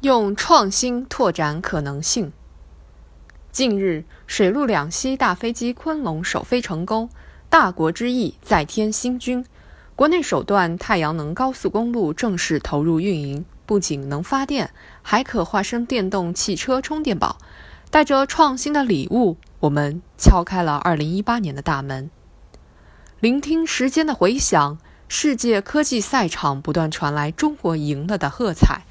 用创新拓展可能性。近日，水陆两栖大飞机“昆龙”首飞成功，大国之翼再添新军。国内首段太阳能高速公路正式投入运营，不仅能发电，还可化身电动汽车充电宝。带着创新的礼物，我们敲开了2018年的大门。聆听时间的回响，世界科技赛场不断传来“中国赢了”的喝彩。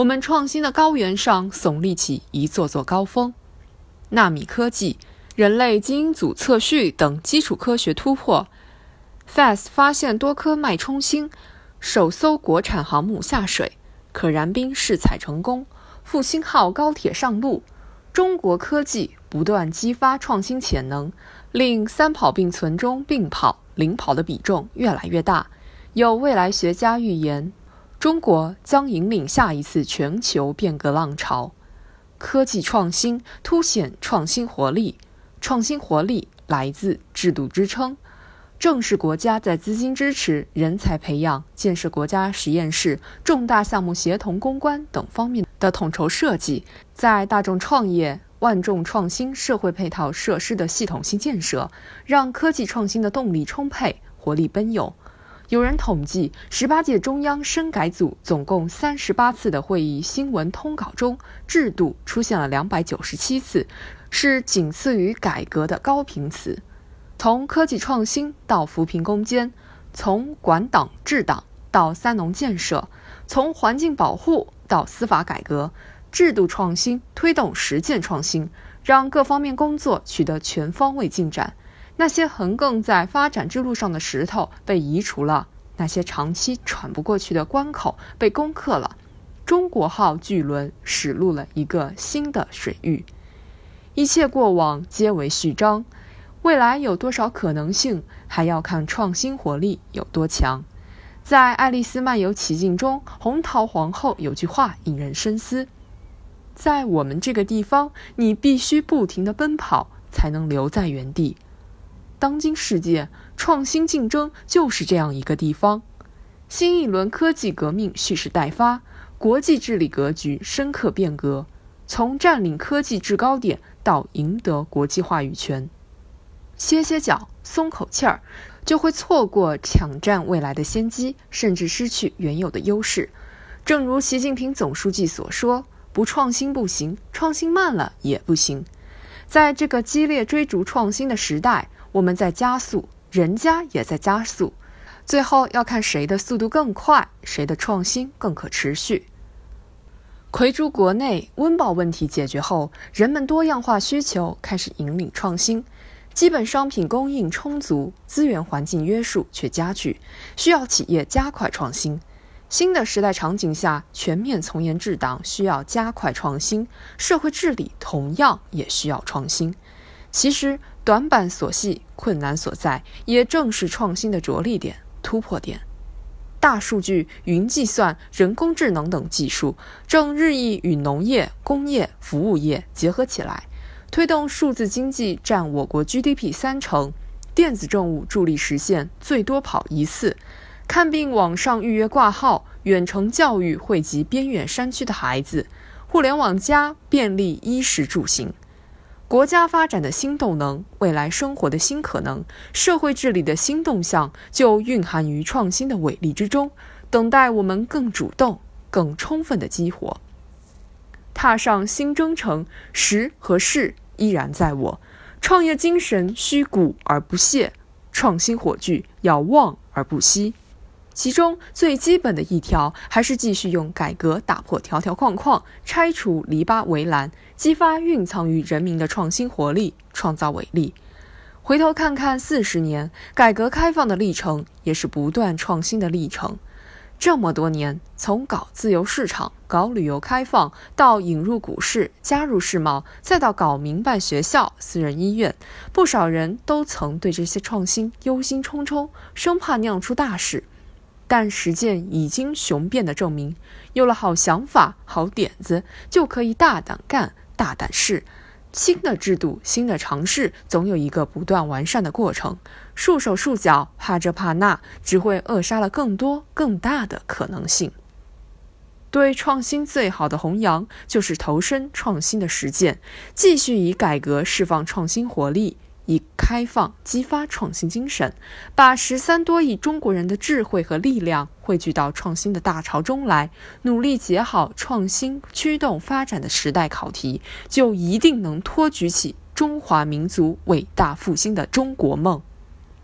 我们创新的高原上耸立起一座座高峰，纳米科技、人类基因组测序等基础科学突破，FAST 发现多颗脉冲星，首艘国产航母下水，可燃冰试采成功，复兴号高铁上路。中国科技不断激发创新潜能，令三跑并存中并跑、领跑的比重越来越大。有未来学家预言。中国将引领下一次全球变革浪潮，科技创新凸显创新活力，创新活力来自制度支撑，正是国家在资金支持、人才培养、建设国家实验室、重大项目协同攻关等方面的统筹设计，在大众创业、万众创新社会配套设施的系统性建设，让科技创新的动力充沛、活力奔涌。有人统计，十八届中央深改组总共三十八次的会议新闻通稿中，制度出现了两百九十七次，是仅次于改革的高频词。从科技创新到扶贫攻坚，从管党治党到三农建设，从环境保护到司法改革，制度创新推动实践创新，让各方面工作取得全方位进展。那些横亘在发展之路上的石头被移除了，那些长期喘不过去的关口被攻克了，中国号巨轮驶入了一个新的水域。一切过往皆为序章，未来有多少可能性，还要看创新活力有多强。在《爱丽丝漫游奇境》中，红桃皇后有句话引人深思：在我们这个地方，你必须不停地奔跑，才能留在原地。当今世界创新竞争就是这样一个地方，新一轮科技革命蓄势待发，国际治理格局深刻变革，从占领科技制高点到赢得国际话语权，歇歇脚、松口气儿，就会错过抢占未来的先机，甚至失去原有的优势。正如习近平总书记所说：“不创新不行，创新慢了也不行。”在这个激烈追逐创新的时代。我们在加速，人家也在加速，最后要看谁的速度更快，谁的创新更可持续。魁珠国内温饱问题解决后，人们多样化需求开始引领创新，基本商品供应充足，资源环境约束却加剧，需要企业加快创新。新的时代场景下，全面从严治党需要加快创新，社会治理同样也需要创新。其实。短板所系，困难所在，也正是创新的着力点、突破点。大数据、云计算、人工智能等技术正日益与农业、工业、服务业结合起来，推动数字经济占我国 GDP 三成，电子政务助力实现最多跑一次，看病网上预约挂号，远程教育惠及边远山区的孩子，互联网加便利衣食住行。国家发展的新动能，未来生活的新可能，社会治理的新动向，就蕴含于创新的伟力之中，等待我们更主动、更充分的激活。踏上新征程，时和势依然在我，创业精神需鼓而不懈，创新火炬要旺而不息。其中最基本的一条，还是继续用改革打破条条框框，拆除篱笆围栏，激发蕴藏于人民的创新活力，创造伟力。回头看看四十年改革开放的历程，也是不断创新的历程。这么多年，从搞自由市场、搞旅游开放，到引入股市、加入世贸，再到搞民办学校、私人医院，不少人都曾对这些创新忧心忡忡，生怕酿出大事。但实践已经雄辩的证明，有了好想法、好点子，就可以大胆干、大胆试。新的制度、新的尝试，总有一个不断完善的过程。束手束脚、怕这怕那，只会扼杀了更多更大的可能性。对创新最好的弘扬，就是投身创新的实践，继续以改革释放创新活力，以开放激发创新精神，把十三多亿中国人的智慧和力量汇聚到创新的大潮中来，努力解好创新驱动发展的时代考题，就一定能托举起中华民族伟大复兴的中国梦。